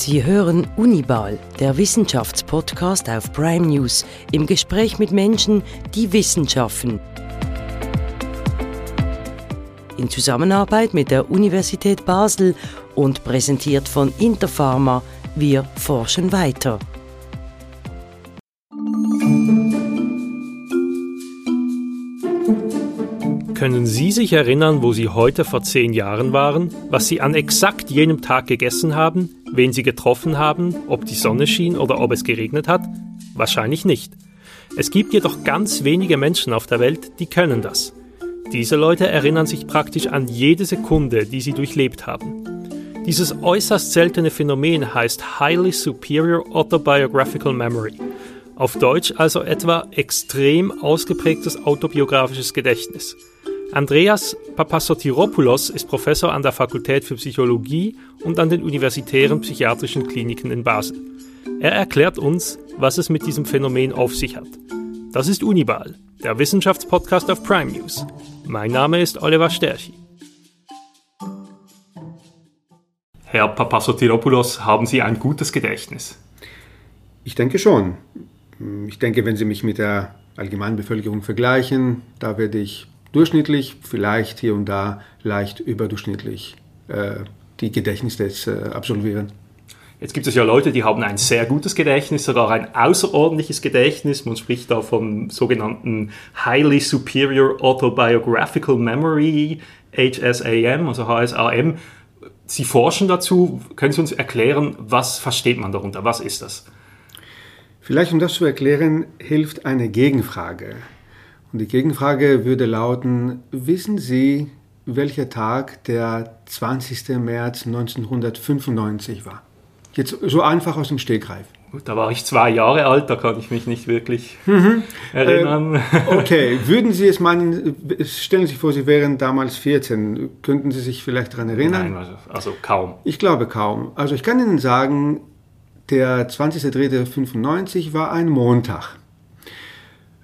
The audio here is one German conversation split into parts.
Sie hören Unibal, der Wissenschaftspodcast auf Prime News, im Gespräch mit Menschen, die Wissenschaften. In Zusammenarbeit mit der Universität Basel und präsentiert von Interpharma, wir forschen weiter. Können Sie sich erinnern, wo Sie heute vor zehn Jahren waren, was Sie an exakt jenem Tag gegessen haben, wen Sie getroffen haben, ob die Sonne schien oder ob es geregnet hat? Wahrscheinlich nicht. Es gibt jedoch ganz wenige Menschen auf der Welt, die können das. Diese Leute erinnern sich praktisch an jede Sekunde, die sie durchlebt haben. Dieses äußerst seltene Phänomen heißt Highly Superior Autobiographical Memory. Auf Deutsch also etwa extrem ausgeprägtes autobiografisches Gedächtnis. Andreas Papasotiropoulos ist Professor an der Fakultät für Psychologie und an den universitären psychiatrischen Kliniken in Basel. Er erklärt uns, was es mit diesem Phänomen auf sich hat. Das ist Unibal, der Wissenschaftspodcast auf Prime News. Mein Name ist Oliver Sterchi. Herr Papasotiropoulos, haben Sie ein gutes Gedächtnis? Ich denke schon. Ich denke, wenn Sie mich mit der allgemeinen Bevölkerung vergleichen, da werde ich durchschnittlich, vielleicht hier und da leicht überdurchschnittlich äh, die Gedächtnistests äh, absolvieren. Jetzt gibt es ja Leute, die haben ein sehr gutes Gedächtnis, sogar ein außerordentliches Gedächtnis. Man spricht da vom sogenannten Highly Superior Autobiographical Memory, HSAM, also HSAM. Sie forschen dazu. Können Sie uns erklären, was versteht man darunter? Was ist das? Vielleicht, um das zu erklären, hilft eine Gegenfrage. Und die Gegenfrage würde lauten, wissen Sie, welcher Tag der 20. März 1995 war? Jetzt so einfach aus dem Stegreif. Da war ich zwei Jahre alt, da kann ich mich nicht wirklich mhm. erinnern. Äh, okay, würden Sie es meinen, stellen Sie sich vor, Sie wären damals 14, könnten Sie sich vielleicht daran erinnern? Nein, also, also kaum. Ich glaube kaum. Also ich kann Ihnen sagen, der 20.03.95 war ein Montag.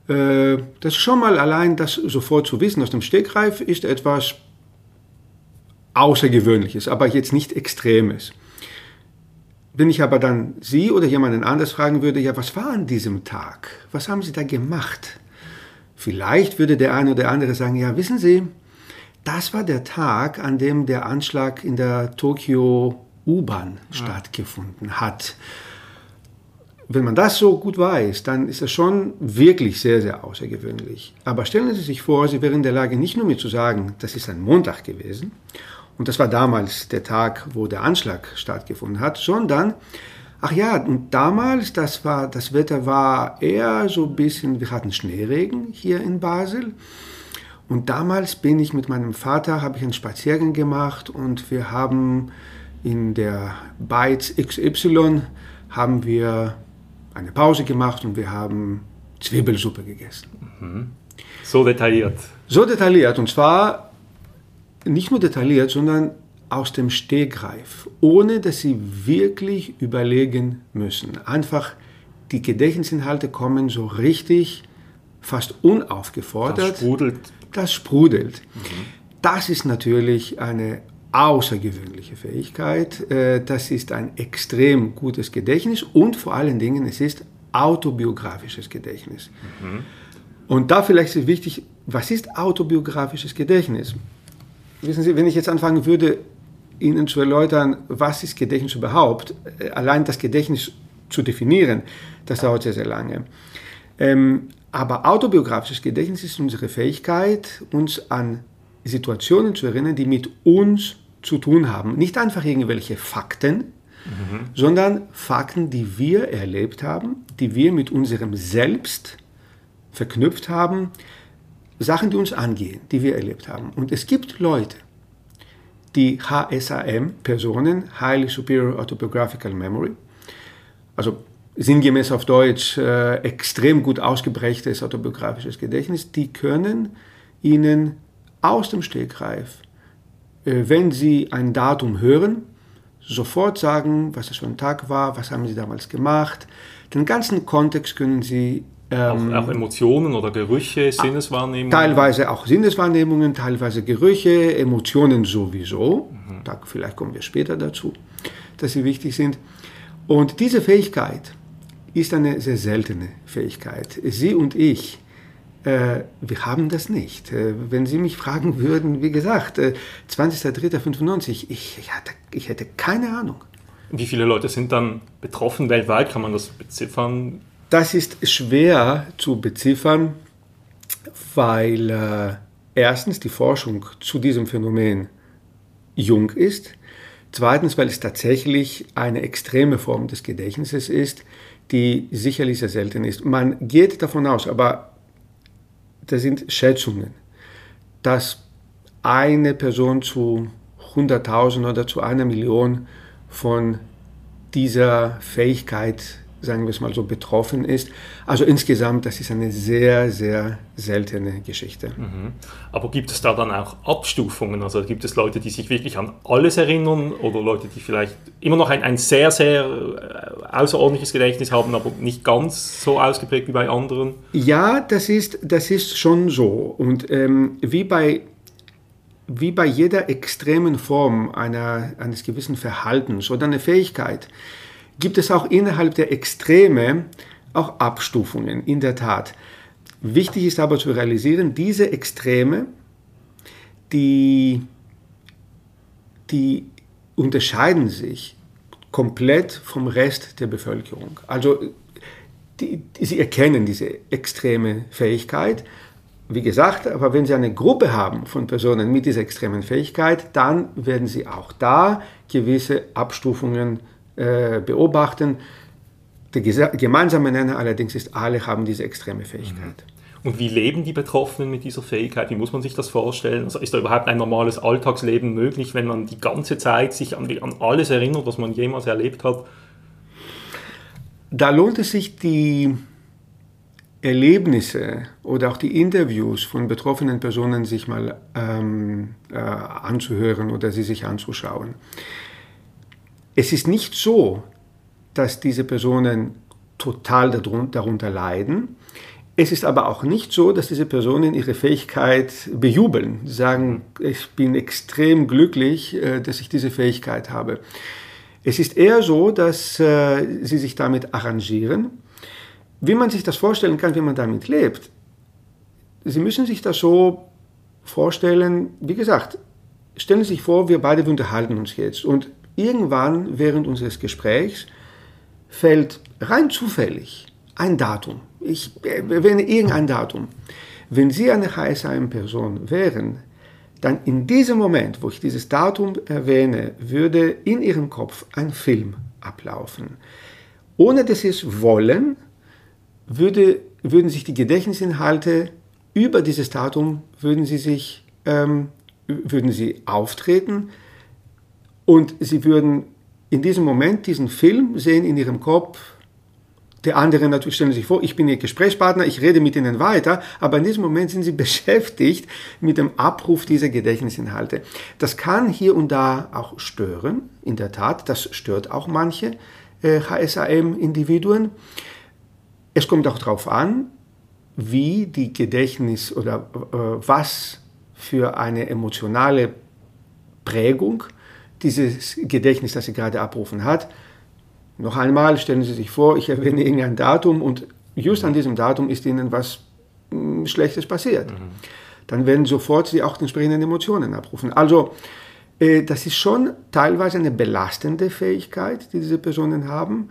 Äh, das schon mal allein, das sofort zu wissen aus dem Stegreif, ist etwas Außergewöhnliches, aber jetzt nicht Extremes. Wenn ich aber dann Sie oder jemanden anders fragen würde, ja, was war an diesem Tag? Was haben Sie da gemacht? Vielleicht würde der eine oder andere sagen, ja, wissen Sie, das war der Tag, an dem der Anschlag in der Tokio U-Bahn ja. stattgefunden hat wenn man das so gut weiß, dann ist das schon wirklich sehr, sehr außergewöhnlich. Aber stellen Sie sich vor, Sie wären in der Lage, nicht nur mir zu sagen, das ist ein Montag gewesen, und das war damals der Tag, wo der Anschlag stattgefunden hat, sondern, ach ja, und damals, das war, das Wetter war eher so ein bisschen, wir hatten Schneeregen hier in Basel. Und damals bin ich mit meinem Vater, habe ich einen Spaziergang gemacht und wir haben in der Bytes XY haben wir eine Pause gemacht und wir haben Zwiebelsuppe gegessen. Mhm. So detailliert. So detailliert und zwar nicht nur detailliert, sondern aus dem Stegreif, ohne dass sie wirklich überlegen müssen. Einfach die Gedächtnisinhalte kommen so richtig, fast unaufgefordert. Das sprudelt. Das sprudelt. Mhm. Das ist natürlich eine außergewöhnliche Fähigkeit. Äh, das ist ein extrem gutes Gedächtnis und vor allen Dingen, es ist autobiografisches Gedächtnis. Mhm. Und da vielleicht ist wichtig, was ist autobiografisches Gedächtnis? Wissen Sie, wenn ich jetzt anfangen würde, Ihnen zu erläutern, was ist Gedächtnis überhaupt, äh, allein das Gedächtnis zu definieren, das dauert sehr, sehr lange. Ähm, aber autobiografisches Gedächtnis ist unsere Fähigkeit, uns an Situationen zu erinnern, die mit uns zu tun haben. Nicht einfach irgendwelche Fakten, mhm. sondern Fakten, die wir erlebt haben, die wir mit unserem Selbst verknüpft haben, Sachen, die uns angehen, die wir erlebt haben. Und es gibt Leute, die HSAM, Personen, Highly Superior Autobiographical Memory, also sinngemäß auf Deutsch äh, extrem gut ausgeprägtes autobiografisches Gedächtnis, die können Ihnen aus dem Stegreif wenn Sie ein Datum hören, sofort sagen, was das für ein Tag war, was haben Sie damals gemacht. Den ganzen Kontext können Sie Ähm, auch, auch, Emotionen oder Gerüche, Sinneswahrnehmungen? Teilweise auch Sinneswahrnehmungen, teilweise Gerüche, Emotionen sowieso. Mhm. Da, vielleicht kommen wir später dazu, dass sie wichtig sind. Und diese Fähigkeit ist eine sehr seltene Fähigkeit. Sie und ich, äh, wir haben das nicht. Äh, wenn Sie mich fragen würden, wie gesagt, äh, 20.03.95, ich, ich, hatte, ich hätte keine Ahnung. Wie viele Leute sind dann betroffen weltweit? Kann man das beziffern? Das ist schwer zu beziffern, weil äh, erstens die Forschung zu diesem Phänomen jung ist. Zweitens, weil es tatsächlich eine extreme Form des Gedächtnisses ist, die sicherlich sehr selten ist. Man geht davon aus, aber das sind Schätzungen, dass eine Person zu 100.000 oder zu einer Million von dieser Fähigkeit sagen wir es mal so, betroffen ist. Also insgesamt, das ist eine sehr, sehr seltene Geschichte. Mhm. Aber gibt es da dann auch Abstufungen? Also gibt es Leute, die sich wirklich an alles erinnern oder Leute, die vielleicht immer noch ein, ein sehr, sehr äh, außerordentliches Gedächtnis haben, aber nicht ganz so ausgeprägt wie bei anderen? Ja, das ist, das ist schon so. Und ähm, wie bei wie bei jeder extremen Form einer, eines gewissen Verhaltens oder einer Fähigkeit gibt es auch innerhalb der Extreme auch Abstufungen, in der Tat. Wichtig ist aber zu realisieren, diese Extreme, die, die unterscheiden sich komplett vom Rest der Bevölkerung. Also die, die, sie erkennen diese extreme Fähigkeit. Wie gesagt, aber wenn Sie eine Gruppe haben von Personen mit dieser extremen Fähigkeit, dann werden Sie auch da gewisse Abstufungen äh, beobachten. Der gemeinsame Nenner allerdings ist, alle haben diese extreme Fähigkeit. Mhm. Und wie leben die Betroffenen mit dieser Fähigkeit? Wie muss man sich das vorstellen? Also ist da überhaupt ein normales Alltagsleben möglich, wenn man die ganze Zeit sich an, an alles erinnert, was man jemals erlebt hat? Da lohnt es sich, die Erlebnisse oder auch die Interviews von betroffenen Personen sich mal ähm, äh, anzuhören oder sie sich anzuschauen. Es ist nicht so, dass diese Personen total darunter leiden. Es ist aber auch nicht so, dass diese Personen ihre Fähigkeit bejubeln, sagen, ich bin extrem glücklich, äh, dass ich diese Fähigkeit habe. Es ist eher so, dass äh, sie sich damit arrangieren. Wie man sich das vorstellen kann, wie man damit lebt, Sie müssen sich das so vorstellen, wie gesagt, stellen Sie sich vor, wir beide unterhalten uns jetzt und irgendwann während unseres Gesprächs fällt rein zufällig ein Datum. Ich erwähne irgendein Datum. Wenn Sie eine HSM-Person wären, dann in diesem Moment, wo ich dieses Datum erwähne, würde in Ihrem Kopf ein Film ablaufen. Ohne dass Sie es wollen, würde, würden sich die Gedächtnisinhalte über dieses Datum, würden sie sich, ähm, würden sie auftreten, und sie würden in diesem Moment diesen Film sehen in ihrem Kopf. Der andere natürlich stellen sich vor, ich bin ihr Gesprächspartner, ich rede mit ihnen weiter, aber in diesem Moment sind sie beschäftigt mit dem Abruf dieser Gedächtnisinhalte. Das kann hier und da auch stören, in der Tat, das stört auch manche äh, HSAM-Individuen. Es kommt auch darauf an, wie die Gedächtnis oder äh, was für eine emotionale Prägung dieses Gedächtnis, das sie gerade abrufen hat. Noch einmal stellen Sie sich vor, ich erwähne irgendein Datum und just an diesem Datum ist Ihnen was hm, Schlechtes passiert. Mhm. Dann werden sofort Sie auch die entsprechenden Emotionen abrufen. Also äh, das ist schon teilweise eine belastende Fähigkeit, die diese Personen haben.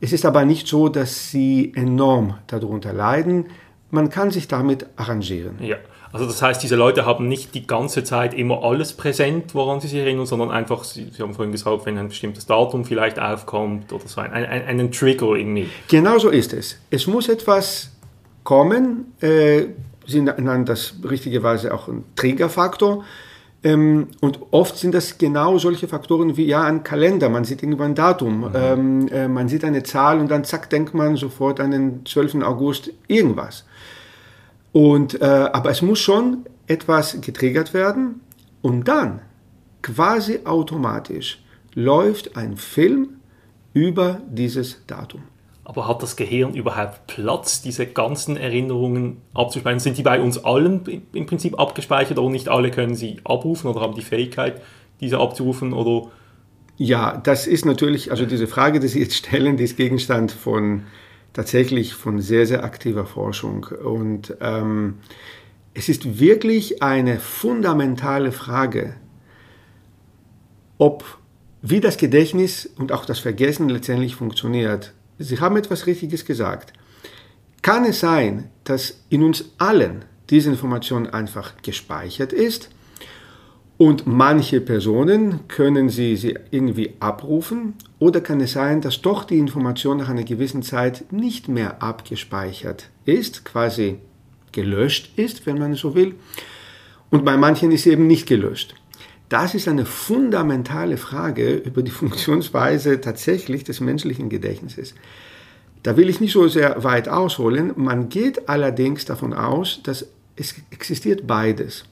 Es ist aber nicht so, dass sie enorm darunter leiden. Man kann sich damit arrangieren. Ja. Also das heißt, diese Leute haben nicht die ganze Zeit immer alles präsent, woran sie sich erinnern, sondern einfach, Sie, sie haben vorhin gesagt, wenn ein bestimmtes Datum vielleicht aufkommt oder so, ein, ein, einen Trigger irgendwie. Genau so ist es. Es muss etwas kommen, äh, Sie nennen das richtigerweise auch ein Triggerfaktor. Ähm, und oft sind das genau solche Faktoren wie ja ein Kalender. Man sieht irgendwann ein Datum, mhm. ähm, äh, man sieht eine Zahl und dann zack denkt man sofort an den 12. August irgendwas. Und, äh, aber es muss schon etwas getriggert werden und dann quasi automatisch läuft ein Film über dieses Datum. Aber hat das Gehirn überhaupt Platz, diese ganzen Erinnerungen abzuspeichern? Sind die bei uns allen im Prinzip abgespeichert oder nicht alle können sie abrufen oder haben die Fähigkeit, diese abzurufen? Oder ja, das ist natürlich, also diese Frage, die Sie jetzt stellen, die ist Gegenstand von tatsächlich von sehr, sehr aktiver Forschung. Und ähm, es ist wirklich eine fundamentale Frage, ob wie das Gedächtnis und auch das Vergessen letztendlich funktioniert. Sie haben etwas Richtiges gesagt. Kann es sein, dass in uns allen diese Information einfach gespeichert ist und manche Personen können sie, sie irgendwie abrufen oder kann es sein, dass doch die Information nach einer gewissen Zeit nicht mehr abgespeichert ist, quasi gelöscht ist, wenn man so will. Und bei manchen ist sie eben nicht gelöscht. Das ist eine fundamentale Frage über die Funktionsweise tatsächlich des menschlichen Gedächtnisses. Da will ich nicht so sehr weit ausholen. Man geht allerdings davon aus, dass es existiert beides.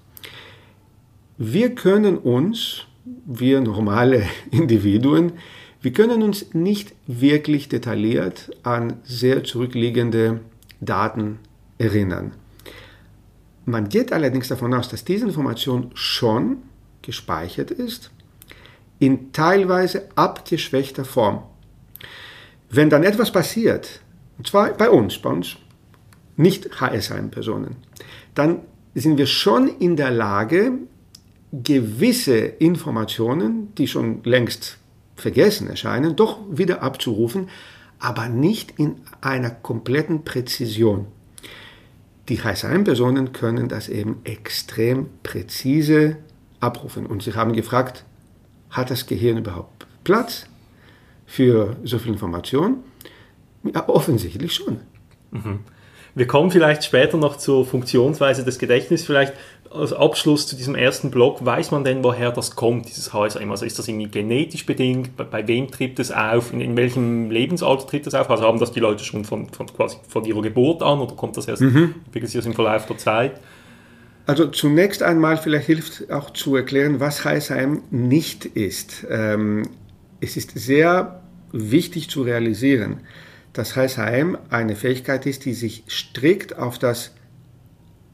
Wir können uns, wir normale Individuen, wir können uns nicht wirklich detailliert an sehr zurückliegende Daten erinnern. Man geht allerdings davon aus, dass diese Information schon gespeichert ist, in teilweise abgeschwächter Form. Wenn dann etwas passiert, und zwar bei uns, bei uns, nicht HSM-Personen, dann sind wir schon in der Lage, gewisse Informationen, die schon längst vergessen erscheinen, doch wieder abzurufen, aber nicht in einer kompletten Präzision. Die HSM-Personen können das eben extrem präzise abrufen. Und sie haben gefragt, hat das Gehirn überhaupt Platz für so viel Information? Ja, offensichtlich schon. Mhm. Wir kommen vielleicht später noch zur Funktionsweise des Gedächtnisses. Vielleicht als Abschluss zu diesem ersten Block, weiß man denn, woher das kommt, dieses HSM? Also ist das irgendwie genetisch bedingt? Bei, bei wem tritt es auf? In, in, welchem Lebensalter tritt es auf? Also haben das die Leute schon von, von, quasi von ihrer Geburt an oder kommt das erst, mhm. im Verlauf der Zeit? Also zunächst einmal vielleicht hilft auch zu erklären, was Heisheim nicht ist. Ähm, es ist sehr wichtig zu realisieren, dass Heisheim eine Fähigkeit ist, die sich strikt auf das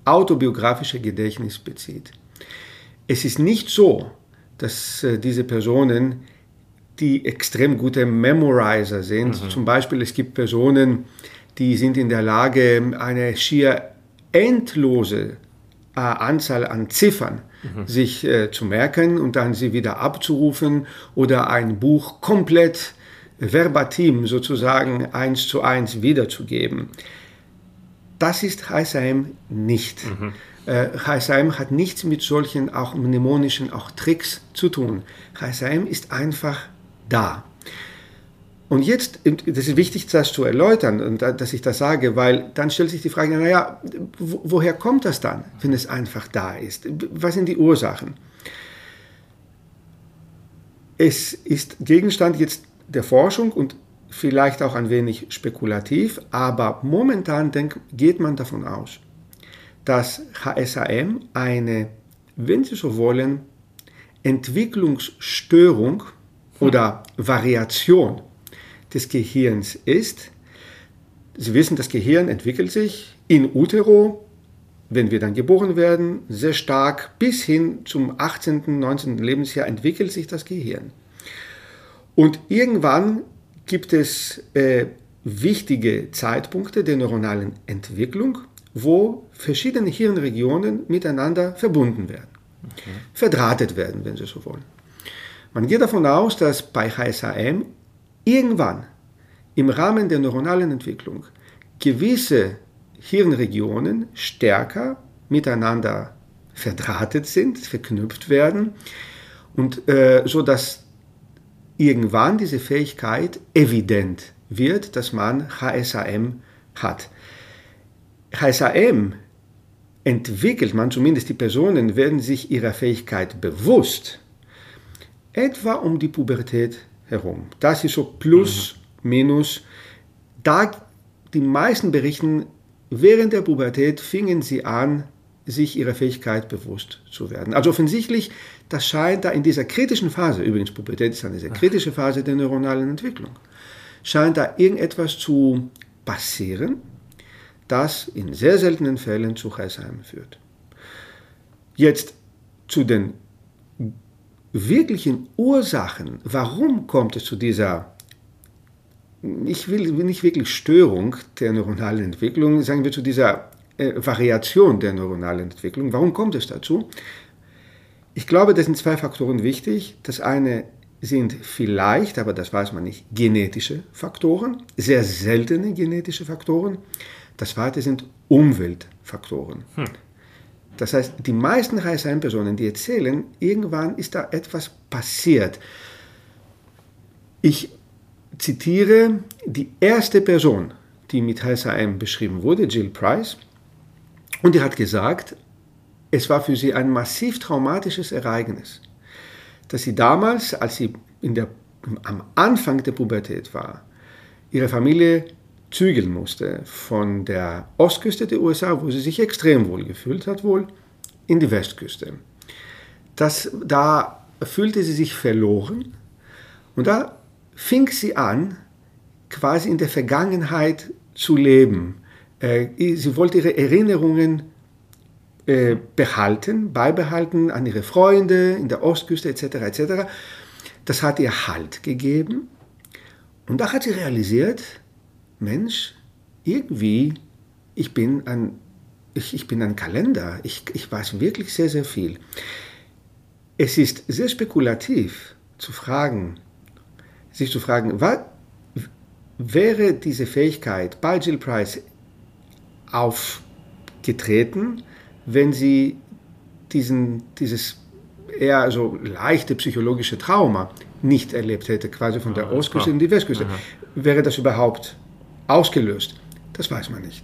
autobiografische Gedächtnis bezieht. Es ist nicht so, dass äh, diese Personen die extrem gute Memorizer sind. Mhm. Zum Beispiel, es gibt Personen, die sind in der Lage, eine schier endlose äh, Anzahl an Ziffern mhm. sich äh, zu merken und dann sie wieder abzurufen oder ein Buch komplett verbatim sozusagen eins zu eins wiederzugeben. Das ist HSM nicht. Mhm. Äh, HSM hat nichts mit solchen auch mnemonischen auch Tricks zu tun. HSM ist einfach da. Und jetzt, das ist wichtig, das zu erläutern und dass ich das sage, weil dann stellt sich die Frage, naja, woher kommt das dann, wenn es einfach da ist? Was sind die Ursachen? Es ist Gegenstand jetzt der Forschung und vielleicht auch ein wenig spekulativ, aber momentan denk, geht man davon aus, dass HSAM eine, wenn Sie so wollen, Entwicklungsstörung oder Variation des Gehirns ist. Sie wissen, das Gehirn entwickelt sich in utero, wenn wir dann geboren werden, sehr stark bis hin zum 18., 19. Lebensjahr entwickelt sich das Gehirn. Und irgendwann gibt es äh, wichtige Zeitpunkte der neuronalen Entwicklung, wo verschiedene Hirnregionen miteinander verbunden werden, okay. verdrahtet werden, wenn Sie so wollen. Man geht davon aus, dass bei HSAM irgendwann im Rahmen der neuronalen Entwicklung gewisse Hirnregionen stärker miteinander verdrahtet sind, verknüpft werden und äh, so dass irgendwann diese Fähigkeit evident wird, dass man HSAM hat. HSAM entwickelt man, zumindest die Personen werden sich ihrer Fähigkeit bewusst, etwa um die Pubertät herum. Das ist so plus, mhm. minus. Da die meisten berichten, während der Pubertät fingen sie an, sich ihrer Fähigkeit bewusst zu werden. Also offensichtlich, das scheint da in dieser kritischen Phase, übrigens Pubertät ist eine sehr kritische Phase der neuronalen Entwicklung, scheint da irgendetwas zu passieren, das in sehr seltenen Fällen zu Alzheimer führt. Jetzt zu den wirklichen Ursachen, warum kommt es zu dieser, ich will nicht wirklich Störung der neuronalen Entwicklung, sagen wir zu dieser äh, Variation der neuronalen Entwicklung. Warum kommt es dazu? Ich glaube, das sind zwei Faktoren wichtig. Das eine sind vielleicht, aber das weiß man nicht, genetische Faktoren, sehr seltene genetische Faktoren. Das zweite sind Umweltfaktoren. Hm. Das heißt, die meisten HSM-Personen, die erzählen, irgendwann ist da etwas passiert. Ich zitiere die erste Person, die mit HSM beschrieben wurde, Jill Price, und die hat gesagt, es war für sie ein massiv traumatisches Ereignis, dass sie damals, als sie in der, am Anfang der Pubertät war, ihre Familie zügeln musste von der Ostküste der USA, wo sie sich extrem wohl gefühlt hat, wohl in die Westküste. Das, da fühlte sie sich verloren und da fing sie an, quasi in der Vergangenheit zu leben. Äh, sie wollte ihre Erinnerungen äh, behalten, beibehalten an ihre Freunde in der Ostküste etc. etc. Das hat ihr Halt gegeben und da hat sie realisiert, Mensch, irgendwie, ich bin ein, ich, ich bin ein Kalender, ich, ich weiß wirklich sehr, sehr viel. Es ist sehr spekulativ zu fragen, sich zu fragen, was, wäre diese Fähigkeit bei Jill Price aufgetreten, wenn sie diesen, dieses eher so leichte psychologische Trauma nicht erlebt hätte, quasi von der Ostküste in die Westküste. Aha. Wäre das überhaupt ausgelöst? Das weiß man nicht.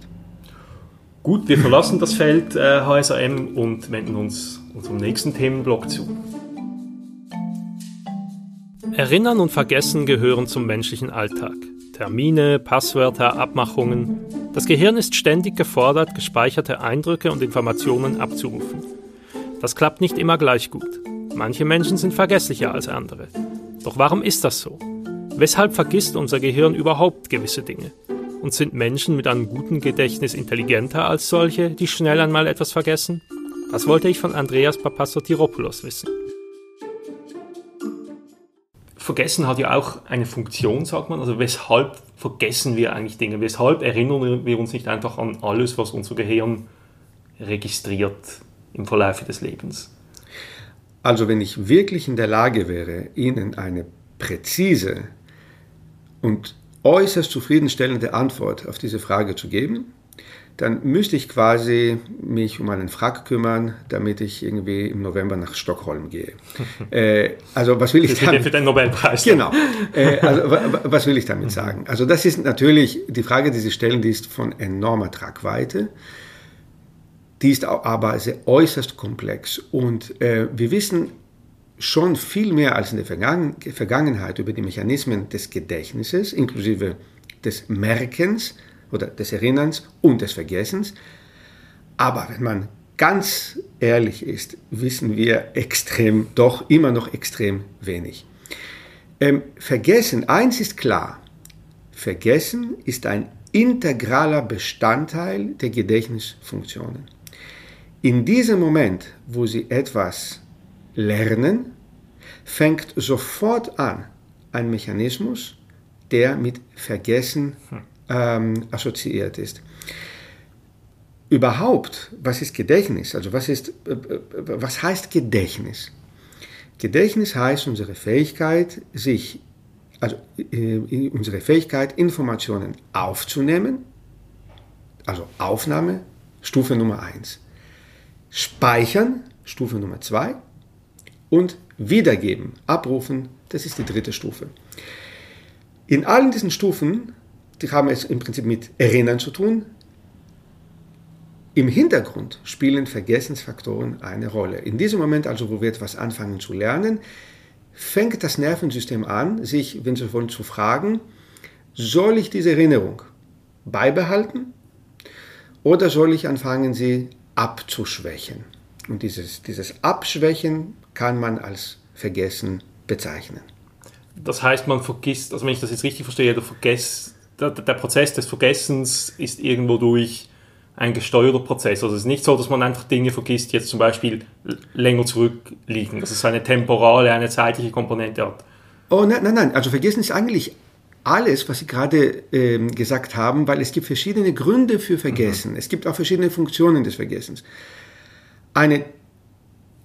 Gut, wir verlassen das Feld äh, HSAM und wenden uns unserem nächsten Themenblock zu. Erinnern und Vergessen gehören zum menschlichen Alltag. Termine, Passwörter, Abmachungen. Das Gehirn ist ständig gefordert, gespeicherte Eindrücke und Informationen abzurufen. Das klappt nicht immer gleich gut. Manche Menschen sind vergesslicher als andere. Doch warum ist das so? Weshalb vergisst unser Gehirn überhaupt gewisse Dinge? Und sind Menschen mit einem guten Gedächtnis intelligenter als solche, die schnell einmal etwas vergessen? Das wollte ich von Andreas Papasotiropoulos wissen. Vergessen hat ja auch eine Funktion, sagt man. Also weshalb vergessen wir eigentlich Dinge? Weshalb erinnern wir uns nicht einfach an alles, was unser Gehirn registriert im Verlauf des Lebens? Also wenn ich wirklich in der Lage wäre, Ihnen eine präzise und äußerst zufriedenstellende Antwort auf diese Frage zu geben, dann müsste ich quasi mich um einen Frack kümmern, damit ich irgendwie im November nach Stockholm gehe. äh, also was will ich damit? Für den Nobelpreis. Genau. Äh, also was will ich damit sagen? Also das ist natürlich die Frage, die Sie stellen, die ist von enormer Tragweite. Die ist aber sehr äußerst komplex und äh, wir wissen schon viel mehr als in der Vergangenheit über die Mechanismen des Gedächtnisses, inklusive des Merkens oder des Erinnerns und des Vergessens. Aber wenn man ganz ehrlich ist, wissen wir extrem, doch immer noch extrem wenig. Ähm, vergessen, eins ist klar, Vergessen ist ein integraler Bestandteil der Gedächtnisfunktionen. In diesem Moment, wo Sie etwas lernen, fängt sofort an ein Mechanismus, der mit Vergessen ähm, assoziiert ist. Überhaupt, was ist Gedächtnis? Also was, ist, äh, äh, was heißt Gedächtnis? Gedächtnis heißt unsere Fähigkeit, sich, also äh, unsere Fähigkeit, Informationen aufzunehmen, also Aufnahme, Stufe Nummer 1. Speichern, Stufe Nummer 2 und wiedergeben, abrufen, das ist die dritte Stufe. In allen diesen Stufen, die haben es im Prinzip mit Erinnern zu tun, im Hintergrund spielen Vergessensfaktoren eine Rolle. In diesem Moment also, wo wir etwas anfangen zu lernen, fängt das Nervensystem an, sich, wenn Sie wollen, zu fragen, soll ich diese Erinnerung beibehalten oder soll ich anfangen, sie abzuschwächen? Und dieses, dieses Abschwächen kann man als Vergessen bezeichnen. das heißt, man vergisst, also wenn ich das jetzt richtig verstehe, der, Vergess, der, der Prozess des Vergessens ist irgendwo durch ein gesteuerter Prozess. Also es ist nicht so, dass man einfach Dinge vergisst, jetzt zum Beispiel länger zurückliegen, dass es eine temporale, eine zeitliche Komponente hat. Oh nein, nein, nein. Also vergessen ist eigentlich alles, was Sie gerade ähm, gesagt haben, weil es gibt verschiedene Gründe für Vergessen. Mhm. Es gibt auch verschiedene Funktionen des Vergessens. Eine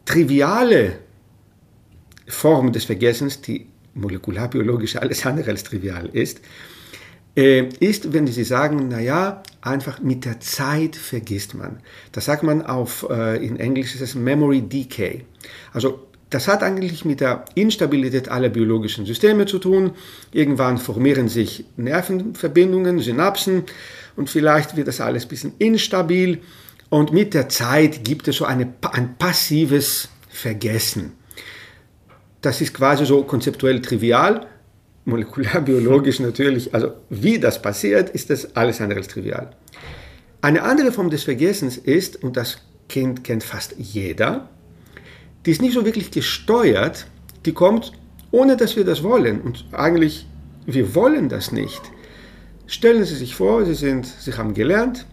triviale Form des Vergessens, die molekularbiologisch alles andere als trivial ist, ist, wenn Sie sagen, naja, einfach mit der Zeit vergisst man. Das sagt man auf, äh, in Englisch ist es Memory Decay. Also das hat eigentlich mit der Instabilität aller biologischen Systeme zu tun. Irgendwann formieren sich Nervenverbindungen, Synapsen und vielleicht wird das alles ein bisschen instabil. Und mit der Zeit gibt es so eine, ein passives Vergessen. Das ist quasi so konzeptuell trivial, molekularbiologisch natürlich. Also wie das passiert, ist das alles andere als trivial. Eine andere Form des Vergessens ist, und das kennt, kennt fast jeder, die ist nicht so wirklich gesteuert, die kommt ohne dass wir das wollen. Und eigentlich, wir wollen das nicht. Stellen Sie sich vor, Sie, sind, Sie haben gelernt,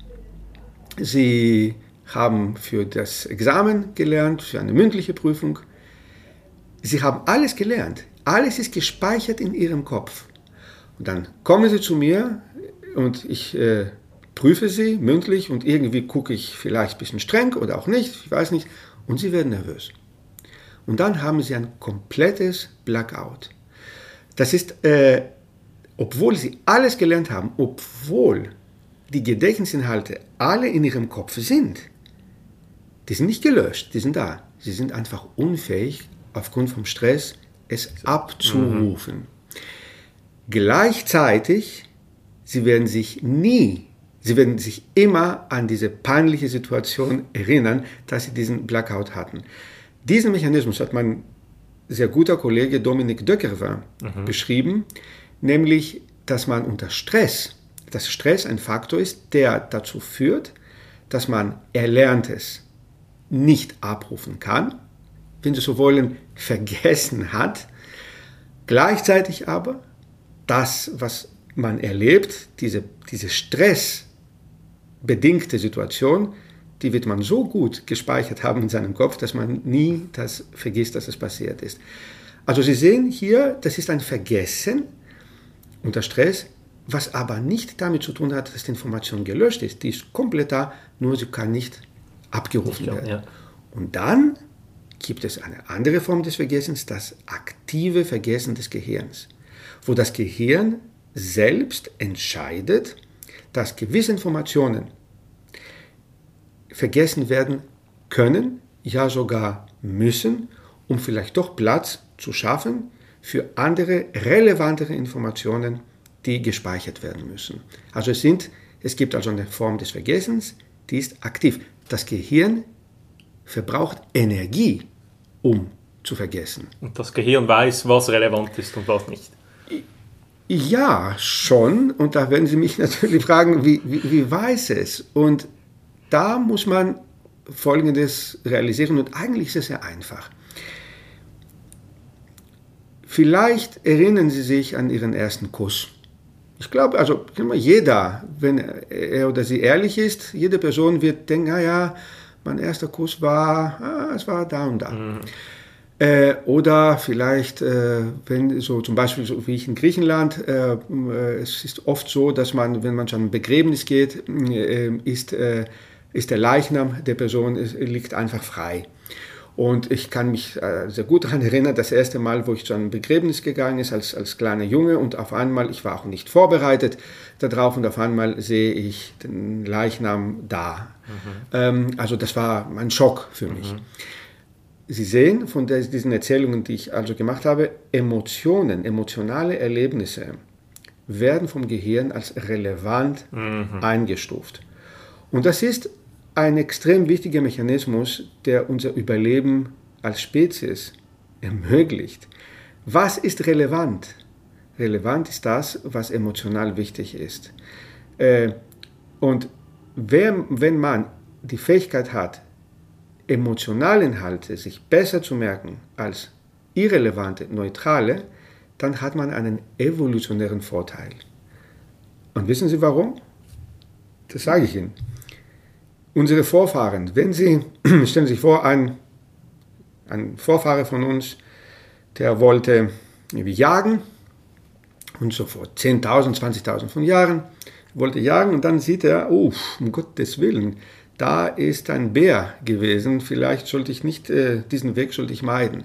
Sie haben für das Examen gelernt, für eine mündliche Prüfung. Sie haben alles gelernt. Alles ist gespeichert in Ihrem Kopf. Und dann kommen Sie zu mir und ich äh, prüfe Sie mündlich und irgendwie gucke ich vielleicht ein bisschen streng oder auch nicht, ich weiß nicht, und Sie werden nervös. Und dann haben sie ein komplettes Blackout. Das ist, äh, obwohl sie alles gelernt haben, obwohl die Gedächtnisinhalte alle in ihrem Kopf sind, die sind nicht gelöscht, die sind da. Sie sind einfach unfähig, aufgrund vom Stress es abzurufen. Mhm. Gleichzeitig, sie werden sich nie, sie werden sich immer an diese peinliche Situation erinnern, dass sie diesen Blackout hatten. Diesen Mechanismus hat mein sehr guter Kollege Dominik Döckerwer mhm. beschrieben, nämlich, dass man unter Stress, dass Stress ein Faktor ist, der dazu führt, dass man Erlerntes nicht abrufen kann, wenn Sie so wollen, vergessen hat, gleichzeitig aber das, was man erlebt, diese, diese stressbedingte Situation, die wird man so gut gespeichert haben in seinem Kopf, dass man nie das vergisst, dass es passiert ist. Also Sie sehen hier, das ist ein Vergessen unter Stress, was aber nicht damit zu tun hat, dass die Information gelöscht ist. Die ist komplett da, nur sie kann nicht abgerufen werden. Ja. Und dann gibt es eine andere Form des Vergessens, das aktive Vergessen des Gehirns, wo das Gehirn selbst entscheidet, dass gewisse Informationen vergessen werden können, ja sogar müssen, um vielleicht doch Platz zu schaffen für andere relevantere Informationen, die gespeichert werden müssen. Also es, sind, es gibt also eine Form des Vergessens, die ist aktiv. Das Gehirn verbraucht Energie, um zu vergessen. Und das Gehirn weiß, was relevant ist und was nicht. Ja, schon. Und da werden Sie mich natürlich fragen, wie, wie, wie weiß es? Und da muss man Folgendes realisieren und eigentlich ist es sehr einfach. Vielleicht erinnern Sie sich an Ihren ersten Kuss. Ich glaube, also jeder, wenn er oder sie ehrlich ist, jede Person wird denken, naja, mein erster Kuss war, ah, es war da und da. Mhm. Äh, oder vielleicht, äh, wenn so zum Beispiel so wie ich in Griechenland, äh, äh es ist oft so, dass man, wenn man schon ein Begräbnis geht, äh, ist äh, ist der Leichnam der Person ist, liegt einfach frei. Und ich kann mich äh, sehr gut daran erinnern, das erste Mal, wo ich zu einem Begräbnis gegangen ist als, als kleiner Junge und auf einmal, ich war auch nicht vorbereitet darauf und auf einmal sehe ich den Leichnam da. Mhm. Ähm, also das war ein Schock für mich. Mhm. Sie sehen von diesen Erzählungen, die ich also gemacht habe, Emotionen, emotionale Erlebnisse werden vom Gehirn als relevant mhm. eingestuft. Und das ist ein extrem wichtiger Mechanismus, der unser Überleben als Spezies ermöglicht. Was ist relevant? Relevant ist das, was emotional wichtig ist. Äh, und wenn man die Fähigkeit hat, emotionale Inhalte sich besser zu merken als irrelevante, neutrale, dann hat man einen evolutionären Vorteil. Und wissen Sie warum? Das sage ich Ihnen. Unsere Vorfahren, wenn Sie, stellen Sie sich vor, ein, ein Vorfahre von uns, der wollte jagen und so vor 10.000, 20.000 von Jahren, wollte jagen und dann sieht er, oh, um Gottes Willen, da ist ein Bär gewesen, vielleicht sollte ich nicht, äh, diesen Weg sollte ich meiden.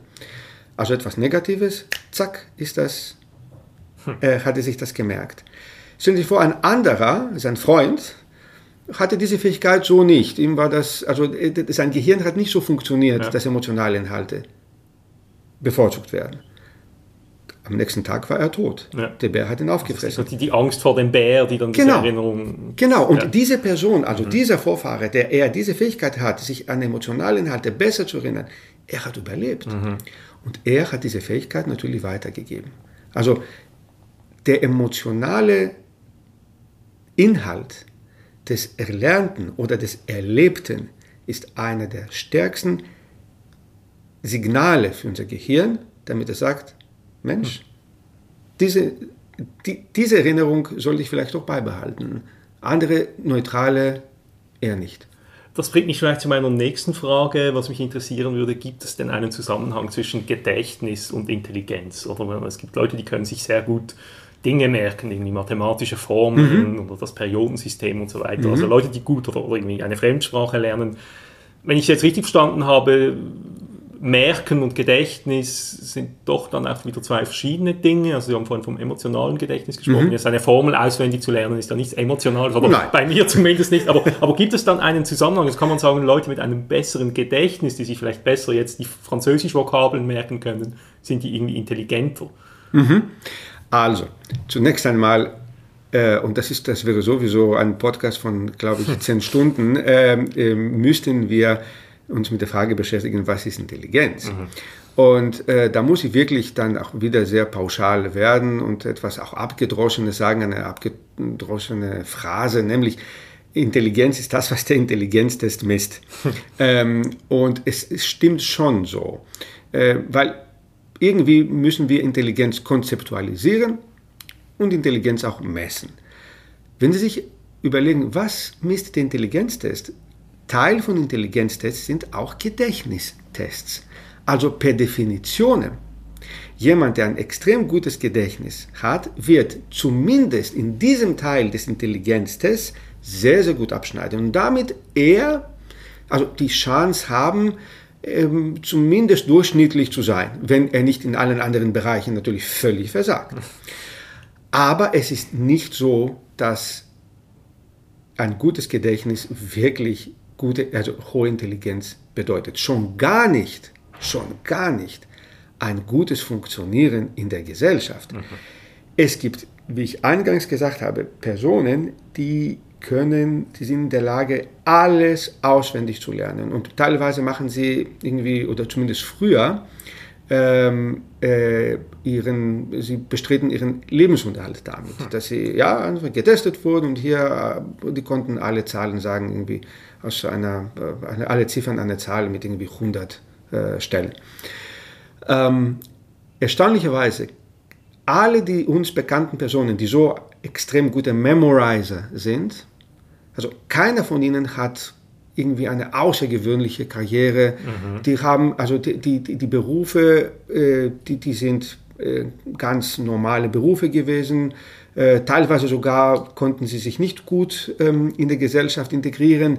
Also etwas Negatives, zack, ist das, hm. äh, hatte sich das gemerkt. Stellen Sie sich vor, ein anderer, sein Freund, hatte diese Fähigkeit so nicht. Ihm war das, also äh, sein Gehirn hat nicht so funktioniert, ja. dass emotionale Inhalte bevorzugt werden. Am nächsten Tag war er tot. Ja. Der Bär hat ihn aufgefressen. Also die, die, Angst vor dem Bär, die dann diese genau. Erinnerung. Genau, und ja. diese Person, also mhm. dieser Vorfahre, der eher diese Fähigkeit hat, sich an emotionale Inhalte besser zu erinnern, er hat überlebt. Mhm. Und er hat diese Fähigkeit natürlich weitergegeben. Also der emotionale Inhalt des Erlernten oder des Erlebten ist einer der stärksten Signale für unser Gehirn, damit es sagt, Mensch, diese, die, diese Erinnerung sollte ich vielleicht auch beibehalten. Andere neutrale eher nicht. Das bringt mich vielleicht zu meiner nächsten Frage, was mich interessieren würde. Gibt es denn einen Zusammenhang zwischen Gedächtnis und Intelligenz? Oder es gibt Leute, die können sich sehr gut Dinge merken, irgendwie mathematische Formeln mhm. oder das Periodensystem und so weiter. Mhm. Also Leute, die gut oder, oder irgendwie eine Fremdsprache lernen. Wenn ich es jetzt richtig verstanden habe, Merken und Gedächtnis sind doch dann auch wieder zwei verschiedene Dinge. Also Sie haben vorhin vom emotionalen Gedächtnis gesprochen. Mhm. Jetzt eine Formel auswendig zu lernen ist ja nicht emotional, aber Nein. bei mir zumindest nicht. Aber, aber gibt es dann einen Zusammenhang? Das kann man sagen, Leute mit einem besseren Gedächtnis, die sich vielleicht besser jetzt die Französisch-Vokabeln merken können, sind die irgendwie intelligenter. Mhm. Also, zunächst einmal äh, und das ist, das wäre sowieso ein Podcast von, glaube ich, zehn Stunden, äh, äh, müssten wir uns mit der Frage beschäftigen, was ist Intelligenz? Mhm. Und äh, da muss ich wirklich dann auch wieder sehr pauschal werden und etwas auch abgedroschenes sagen, eine abgedroschene Phrase, nämlich Intelligenz ist das, was der Intelligenztest misst. ähm, und es, es, stimmt schon so, äh, weil irgendwie müssen wir Intelligenz konzeptualisieren und Intelligenz auch messen. Wenn Sie sich überlegen, was misst der Intelligenztest, Teil von Intelligenztests sind auch Gedächtnistests. Also per Definition, jemand, der ein extrem gutes Gedächtnis hat, wird zumindest in diesem Teil des Intelligenztests sehr, sehr gut abschneiden und damit eher, also die Chance haben, ähm, zumindest durchschnittlich zu sein, wenn er nicht in allen anderen Bereichen natürlich völlig versagt. Aber es ist nicht so, dass ein gutes Gedächtnis wirklich gute, also hohe Intelligenz bedeutet. Schon gar nicht, schon gar nicht ein gutes Funktionieren in der Gesellschaft. Mhm. Es gibt, wie ich eingangs gesagt habe, Personen, die können, die sind in der Lage, alles auswendig zu lernen. Und teilweise machen sie irgendwie, oder zumindest früher, ähm, äh, ihren, sie bestritten ihren Lebensunterhalt damit, hm. dass sie ja getestet wurden und hier, äh, die konnten alle Zahlen sagen, irgendwie aus einer, äh, alle Ziffern einer Zahl mit irgendwie 100 äh, Stellen. Ähm, erstaunlicherweise, alle die uns bekannten Personen, die so extrem gute Memorizer sind, also keiner von ihnen hat irgendwie eine außergewöhnliche Karriere. Mhm. Die haben, also die, die, die Berufe, äh, die, die sind äh, ganz normale Berufe gewesen. Äh, teilweise sogar konnten sie sich nicht gut ähm, in der Gesellschaft integrieren.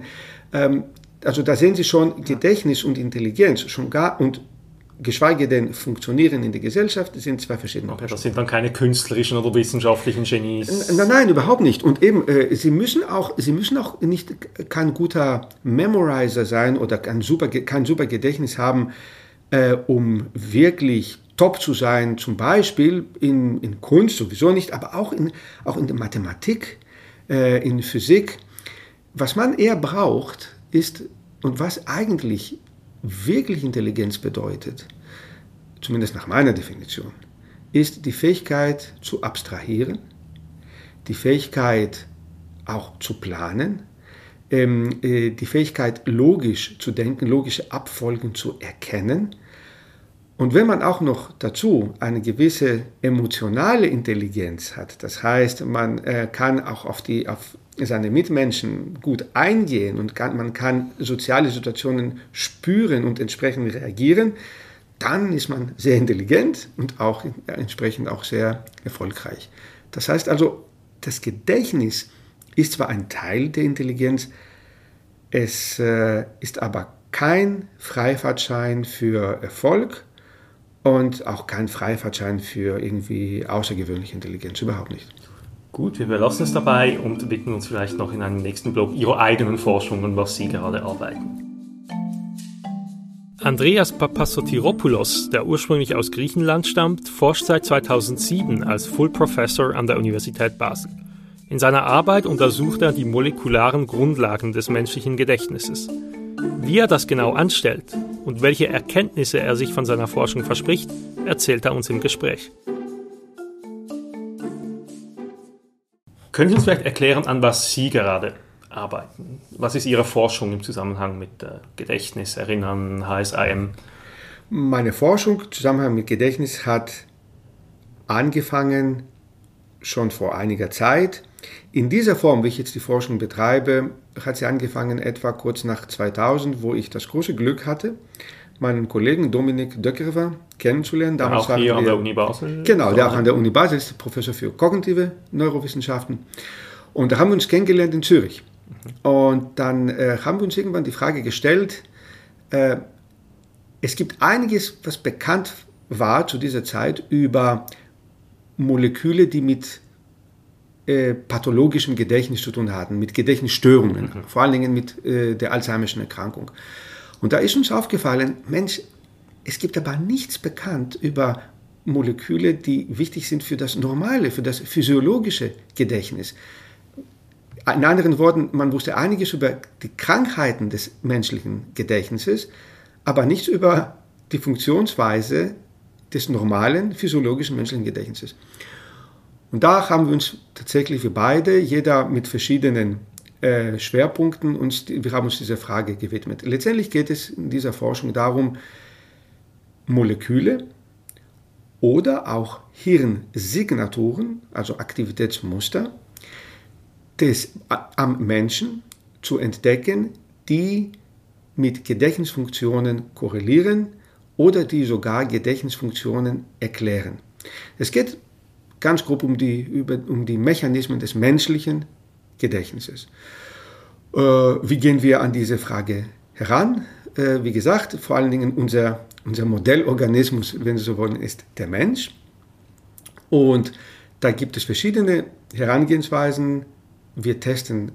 Ähm, also da sehen Sie schon Gedächtnis und Intelligenz schon gar und geschweige denn funktionieren in der Gesellschaft, sind zwei verschiedene okay, Das sind dann keine künstlerischen oder wissenschaftlichen Genies. Nein, nein, überhaupt nicht. Und eben, äh, sie müssen auch, sie müssen auch nicht kein guter Memorizer sein oder kein super, kein super Gedächtnis haben, äh, um wirklich top zu sein, zum Beispiel in, in Kunst sowieso nicht, aber auch in, auch in der Mathematik, äh, in Physik. Was man eher braucht, ist, und was eigentlich wirklich Intelligenz bedeutet, zumindest nach meiner Definition, ist die Fähigkeit zu abstrahieren, die Fähigkeit auch zu planen, ähm, äh, die Fähigkeit logisch zu denken, logische Abfolgen zu erkennen. Und wenn man auch noch dazu eine gewisse emotionale Intelligenz hat, das heißt, man äh, kann auch auf, die, auf seine Mitmenschen gut eingehen und kann, man kann soziale Situationen spüren und entsprechend reagieren, dann ist man sehr intelligent und auch entsprechend auch sehr erfolgreich. Das heißt also, das Gedächtnis ist zwar ein Teil der Intelligenz, es äh, ist aber kein Freifahrtschein für Erfolg und auch kein Freifahrtschein für irgendwie außergewöhnliche Intelligenz, überhaupt nicht. Gut, wir belassen es dabei und widmen uns vielleicht noch in einem nächsten Blog Ihrer eigenen Forschung und was Sie gerade arbeiten. Andreas Papasotiropoulos, der ursprünglich aus Griechenland stammt, forscht seit 2007 als Full Professor an der Universität Basel. In seiner Arbeit untersucht er die molekularen Grundlagen des menschlichen Gedächtnisses. Wie er das genau anstellt und welche Erkenntnisse er sich von seiner Forschung verspricht, erzählt er uns im Gespräch. Können Sie uns vielleicht erklären, an was Sie gerade arbeiten? Was ist Ihre Forschung im Zusammenhang mit äh, Gedächtnis, Erinnern, HSIM? Meine Forschung im Zusammenhang mit Gedächtnis hat angefangen schon vor einiger Zeit. In dieser Form, wie ich jetzt die Forschung betreibe, hat sie angefangen etwa kurz nach 2000, wo ich das große Glück hatte, meinen Kollegen Dominik Döckerver kennenzulernen. Damals auch hier an der Uni Basel? Genau, der auch an der Uni Basel ist Professor für kognitive Neurowissenschaften. Und da haben wir uns kennengelernt in Zürich. Und dann äh, haben wir uns irgendwann die Frage gestellt, äh, es gibt einiges, was bekannt war zu dieser Zeit über Moleküle, die mit äh, pathologischem Gedächtnis zu tun hatten, mit Gedächtnisstörungen, mhm. vor allen Dingen mit äh, der Alzheimerschen Erkrankung. Und da ist uns aufgefallen, Mensch, es gibt aber nichts bekannt über Moleküle, die wichtig sind für das normale, für das physiologische Gedächtnis. In anderen Worten, man wusste einiges über die Krankheiten des menschlichen Gedächtnisses, aber nichts über die Funktionsweise des normalen physiologischen menschlichen Gedächtnisses. Und da haben wir uns tatsächlich, wir beide, jeder mit verschiedenen äh, Schwerpunkten, uns, wir haben uns dieser Frage gewidmet. Letztendlich geht es in dieser Forschung darum, Moleküle oder auch Hirnsignaturen, also Aktivitätsmuster, des, am Menschen zu entdecken, die mit Gedächtnisfunktionen korrelieren oder die sogar Gedächtnisfunktionen erklären. Es geht ganz grob um die, über, um die Mechanismen des menschlichen Gedächtnisses. Äh, wie gehen wir an diese Frage heran? Äh, wie gesagt, vor allen Dingen unser, unser Modellorganismus, wenn Sie so wollen, ist der Mensch. Und da gibt es verschiedene Herangehensweisen, wir testen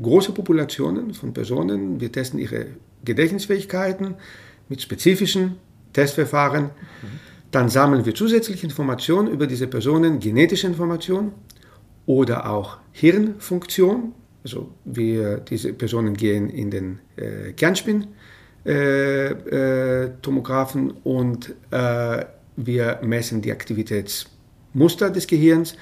große Populationen von Personen, wir testen ihre Gedächtnisfähigkeiten mit spezifischen Testverfahren. Mhm. Dann sammeln wir zusätzliche Informationen über diese Personen, genetische Informationen oder auch Hirnfunktion. Also wir, diese Personen gehen in den äh, Kernspin-Tomographen äh, äh, und äh, wir messen die Aktivitätsmuster des Gehirns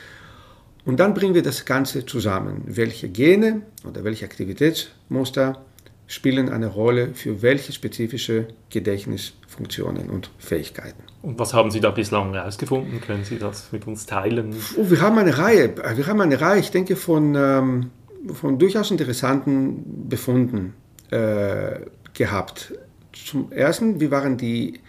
und dann bringen wir das Ganze zusammen. Welche Gene oder welche Aktivitätsmuster spielen eine Rolle für welche spezifische Gedächtnisfunktionen und Fähigkeiten. Und was haben Sie da bislang herausgefunden? Können Sie das mit uns teilen? Oh, wir haben eine Reihe, wir haben eine Reihe, ich denke, von, ähm, von durchaus interessanten Befunden äh, gehabt. Zum ersten, wir waren die,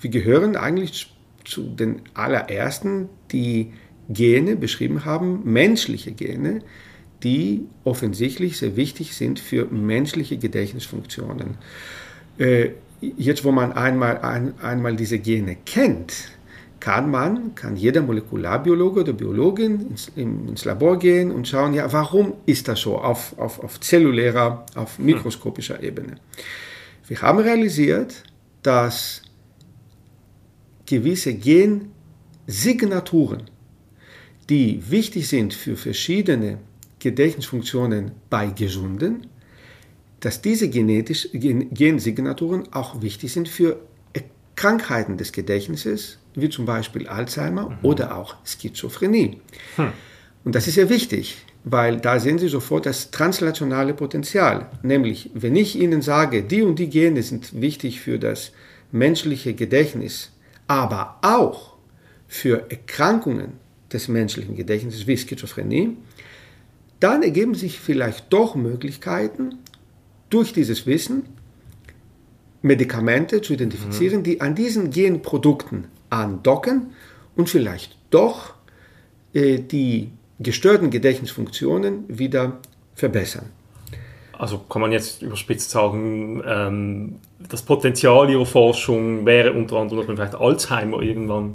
wir gehören eigentlich zu den allerersten, die Gene beschrieben haben, menschliche Gene, die offensichtlich sehr wichtig sind für menschliche Gedächtnisfunktionen. Äh, jetzt, wo man einmal, ein, einmal diese Gene kennt, kann man, kann jeder Molekularbiologe oder Biologin ins, ins, Labor gehen und schauen, ja, warum ist das so auf, auf, auf zellulärer, auf hm. mikroskopischer Ebene. Wir haben realisiert, dass gewisse Gensignaturen die wichtig sind für verschiedene Gedächtnisfunktionen bei Gesunden, dass diese genetisch, Gensignaturen auch wichtig sind für Krankheiten des Gedächtnisses, wie zum Beispiel Alzheimer mhm. oder auch Schizophrenie. Hm. Und das ist sehr wichtig, weil da sehen Sie sofort das translationale Potenzial. Nämlich, wenn ich Ihnen sage, die und die Gene sind wichtig für das menschliche Gedächtnis, aber auch für Erkrankungen des menschlichen Gedächtnisses wie Schizophrenie, dann ergeben sich vielleicht doch Möglichkeiten, durch dieses Wissen Medikamente zu identifizieren, mhm. die an diesen Genprodukten andocken und vielleicht doch äh, die gestörten Gedächtnisfunktionen wieder verbessern. Also kann man jetzt überspitzt sagen, ähm, das Potenzial Ihrer Forschung wäre unter anderem, vielleicht Alzheimer irgendwann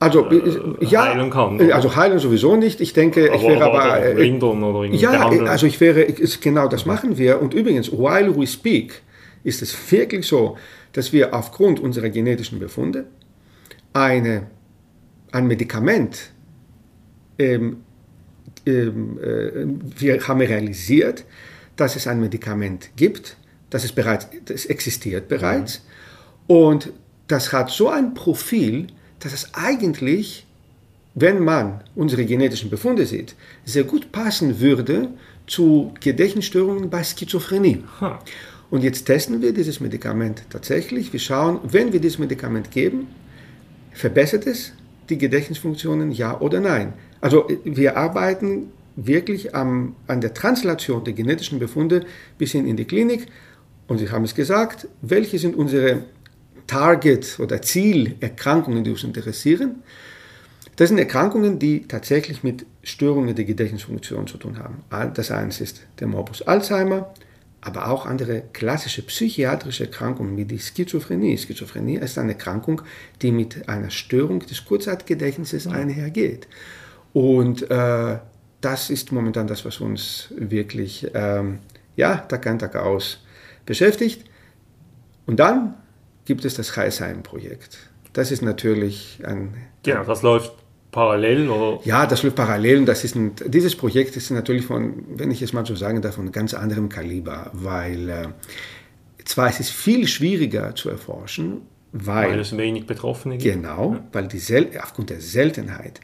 also äh, ja, heilen kann. Oder? Also heilen sowieso nicht. Ich denke, aber, ich wäre aber, aber äh, oder ja, behandeln. also ich wäre genau das machen wir. Und übrigens, while we speak, ist es wirklich so, dass wir aufgrund unserer genetischen Befunde eine, ein Medikament ähm, ähm, äh, wir haben realisiert, dass es ein Medikament gibt, dass es bereits, das existiert bereits mhm. und das hat so ein Profil, dass es eigentlich, wenn man unsere genetischen Befunde sieht, sehr gut passen würde zu Gedächtnisstörungen bei Schizophrenie. Huh. Und jetzt testen wir dieses Medikament tatsächlich. Wir schauen, wenn wir dieses Medikament geben, verbessert es die Gedächtnisfunktionen, ja oder nein. Also wir arbeiten wirklich am, an der Translation der genetischen Befunde bis hin in die Klinik. Und Sie haben es gesagt, welche sind unsere Target- oder Zielerkrankungen, die uns interessieren? Das sind Erkrankungen, die tatsächlich mit Störungen der Gedächtnisfunktion zu tun haben. Das eine ist der Morbus Alzheimer, aber auch andere klassische psychiatrische Erkrankungen wie die Schizophrenie. Schizophrenie ist eine Erkrankung, die mit einer Störung des Kurzzeitgedächtnisses einhergeht. Und äh, das ist momentan das, was uns wirklich ähm, ja, Tag ein, Tag aus beschäftigt. Und dann gibt es das Heisheim-Projekt. Das ist natürlich ein. Genau, das läuft parallel oder? Ja, das läuft parallel und das ist ein, dieses Projekt ist natürlich von, wenn ich es mal so sagen darf, von ganz anderem Kaliber, weil äh, zwar es ist viel schwieriger zu erforschen, weil, weil es wenig Betroffene gibt. Genau, ja. weil die aufgrund der Seltenheit.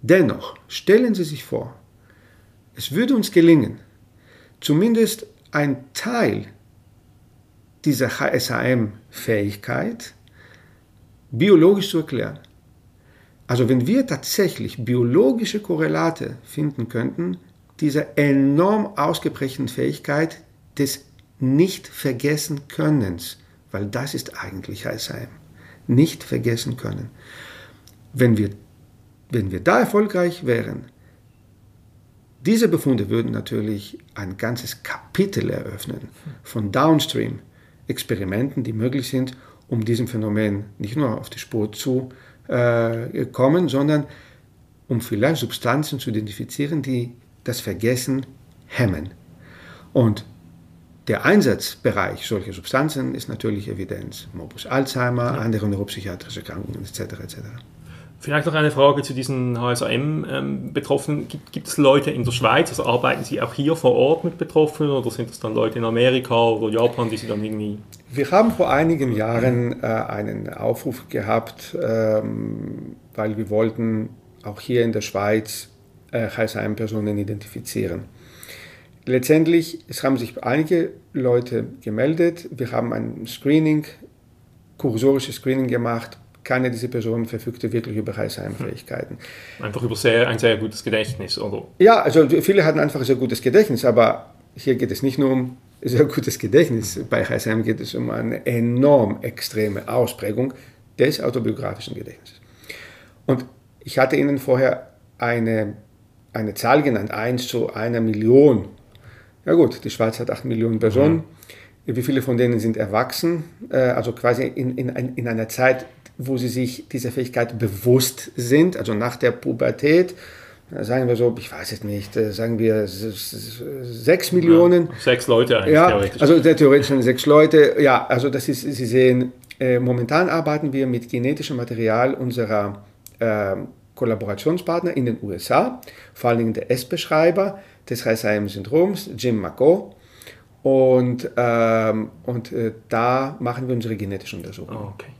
Dennoch, stellen Sie sich vor, es würde uns gelingen, zumindest ein Teil dieser HSAM-Fähigkeit biologisch zu erklären. Also wenn wir tatsächlich biologische Korrelate finden könnten, dieser enorm ausgeprägten Fähigkeit des Nicht-Vergessen-Könnens, weil das ist eigentlich Alzheimer, nicht vergessen können. Wenn wir, wenn wir da erfolgreich wären, diese Befunde würden natürlich ein ganzes Kapitel eröffnen von Downstream-Experimenten, die möglich sind, um diesem Phänomen nicht nur auf die Spur zu äh, kommen, sondern um vielleicht Substanzen zu identifizieren, die das Vergessen hemmen. Und der Einsatzbereich solcher Substanzen ist natürlich Evidenz. Morbus Alzheimer, ja. andere neuropsychiatrische Erkrankungen etc. etc. Vielleicht noch eine Frage zu diesen HSAM-Betroffenen. Ähm, gibt, es Leute in der Schweiz, also arbeiten Sie auch hier vor Ort mit Betroffenen oder sind das dann Leute in Amerika oder Japan, die Sie dann irgendwie... Wir haben vor einigen Jahren äh, einen Aufruf gehabt, ähm, weil wir wollten auch hier in der Schweiz äh, HSAM-Personen identifizieren. Letztendlich, es haben sich einige Leute gemeldet. Wir haben ein Screening, kursorisches Screening gemacht keine dieser Personen verfügte wirklich über Alzheimer-Fähigkeiten. Einfach über sehr, ein sehr gutes Gedächtnis, oder? Ja, also viele hatten einfach ein sehr gutes Gedächtnis, aber hier geht es nicht nur um sehr gutes Gedächtnis. Bei Alzheimer geht es um eine enorm extreme Ausprägung des autobiografischen Gedächtnisses. Und ich hatte Ihnen vorher eine, eine Zahl genannt, 1 zu einer Million. Ja gut, die Schweiz hat 8 Millionen Personen. Mhm. Wie viele von denen sind erwachsen? Äh, also quasi in, in, in einer Zeit wo sie sich dieser Fähigkeit bewusst sind, also nach der Pubertät, sagen wir so, ich weiß es nicht, äh, sagen wir sechs Millionen. Ja, sechs Leute eigentlich ja, theoretisch. Also theoretisch sind sechs Leute. Ja, also das ist, Sie sehen, äh, momentan arbeiten wir mit genetischem Material unserer äh, Kollaborationspartner in den USA, vor allen Dingen der S-Beschreiber des Alzheimer-Syndroms, Jim McCaw. Und, ähm, und äh, da machen wir unsere genetische Untersuchungen. Oh, okay.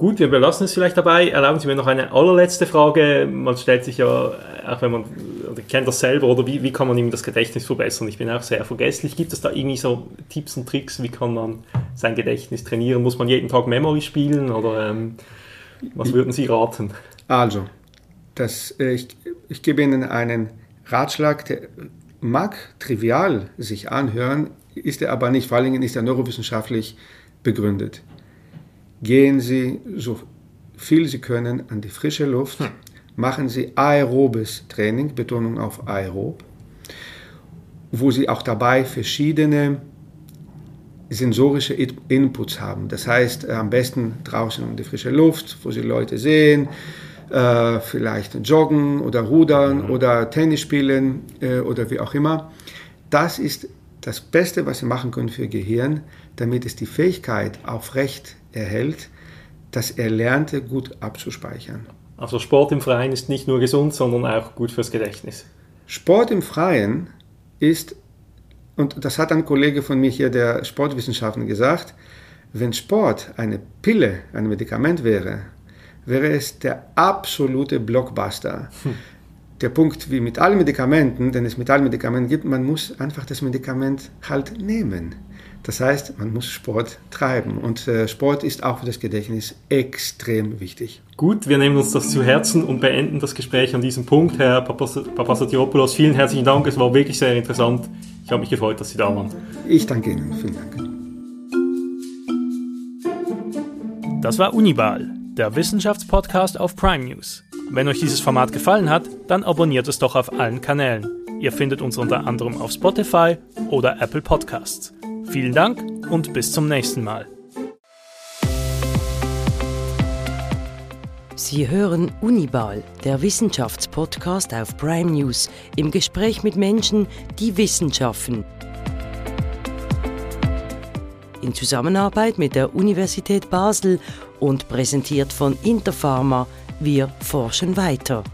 Gut, wir belassen es vielleicht dabei. Erlauben Sie mir noch eine allerletzte Frage. Man stellt sich ja auch wenn man, oder kennt das selber, oder wie, wie kann man ihm das Gedächtnis verbessern? Ich bin auch sehr vergesslich. Gibt es da irgendwie so Tipps und Tricks, wie kann man sein Gedächtnis trainieren? Muss man jeden Tag Memory spielen oder ähm, was würden Sie raten? Also, das, äh, ich, ich gebe Ihnen einen Ratschlag, der mag trivial sich anhören, ist er aber nicht, vor allen Dingen ist er neurowissenschaftlich begründet. Gehen Sie so viel Sie können an die frische Luft, hm. machen Sie aerobes Training, Betonung auf aerob, wo Sie auch dabei verschiedene sensorische Inputs haben. Das heißt, äh, am besten draußen in die frische Luft, wo Sie Leute sehen, äh, vielleicht joggen oder rudern mhm. oder Tennis spielen äh, oder wie auch immer. Das ist das Beste, was Sie machen können für Ihr Gehirn, damit es die Fähigkeit aufrecht erhält, das Erlernte gut abzuspeichern. Also Sport im Freien ist nicht nur gesund, sondern auch gut fürs Gedächtnis. Sport im Freien ist, und das hat ein Kollege von mir hier, der Sportwissenschaften, gesagt, wenn Sport eine Pille, ein Medikament wäre, wäre es der absolute Blockbuster. Hm. Der Punkt, wie mit allen Medikamenten, denn es mit allen Medikamenten gibt, man muss einfach das Medikament halt nehmen. Das heißt, man muss Sport treiben und äh, Sport ist auch für das Gedächtnis extrem wichtig. Gut, wir nehmen uns das zu Herzen und beenden das Gespräch an diesem Punkt. Herr Papassatiopoulos, vielen herzlichen Dank, es war wirklich sehr interessant. Ich habe mich gefreut, dass Sie da waren. Ich danke Ihnen, vielen Dank. Das war Unibal, der Wissenschaftspodcast auf Prime News. Wenn euch dieses Format gefallen hat, dann abonniert es doch auf allen Kanälen. Ihr findet uns unter anderem auf Spotify oder Apple Podcasts. Vielen Dank und bis zum nächsten Mal. Sie hören Unibal, der Wissenschaftspodcast auf Prime News, im Gespräch mit Menschen, die Wissenschaften. In Zusammenarbeit mit der Universität Basel und präsentiert von Interpharma, wir forschen weiter.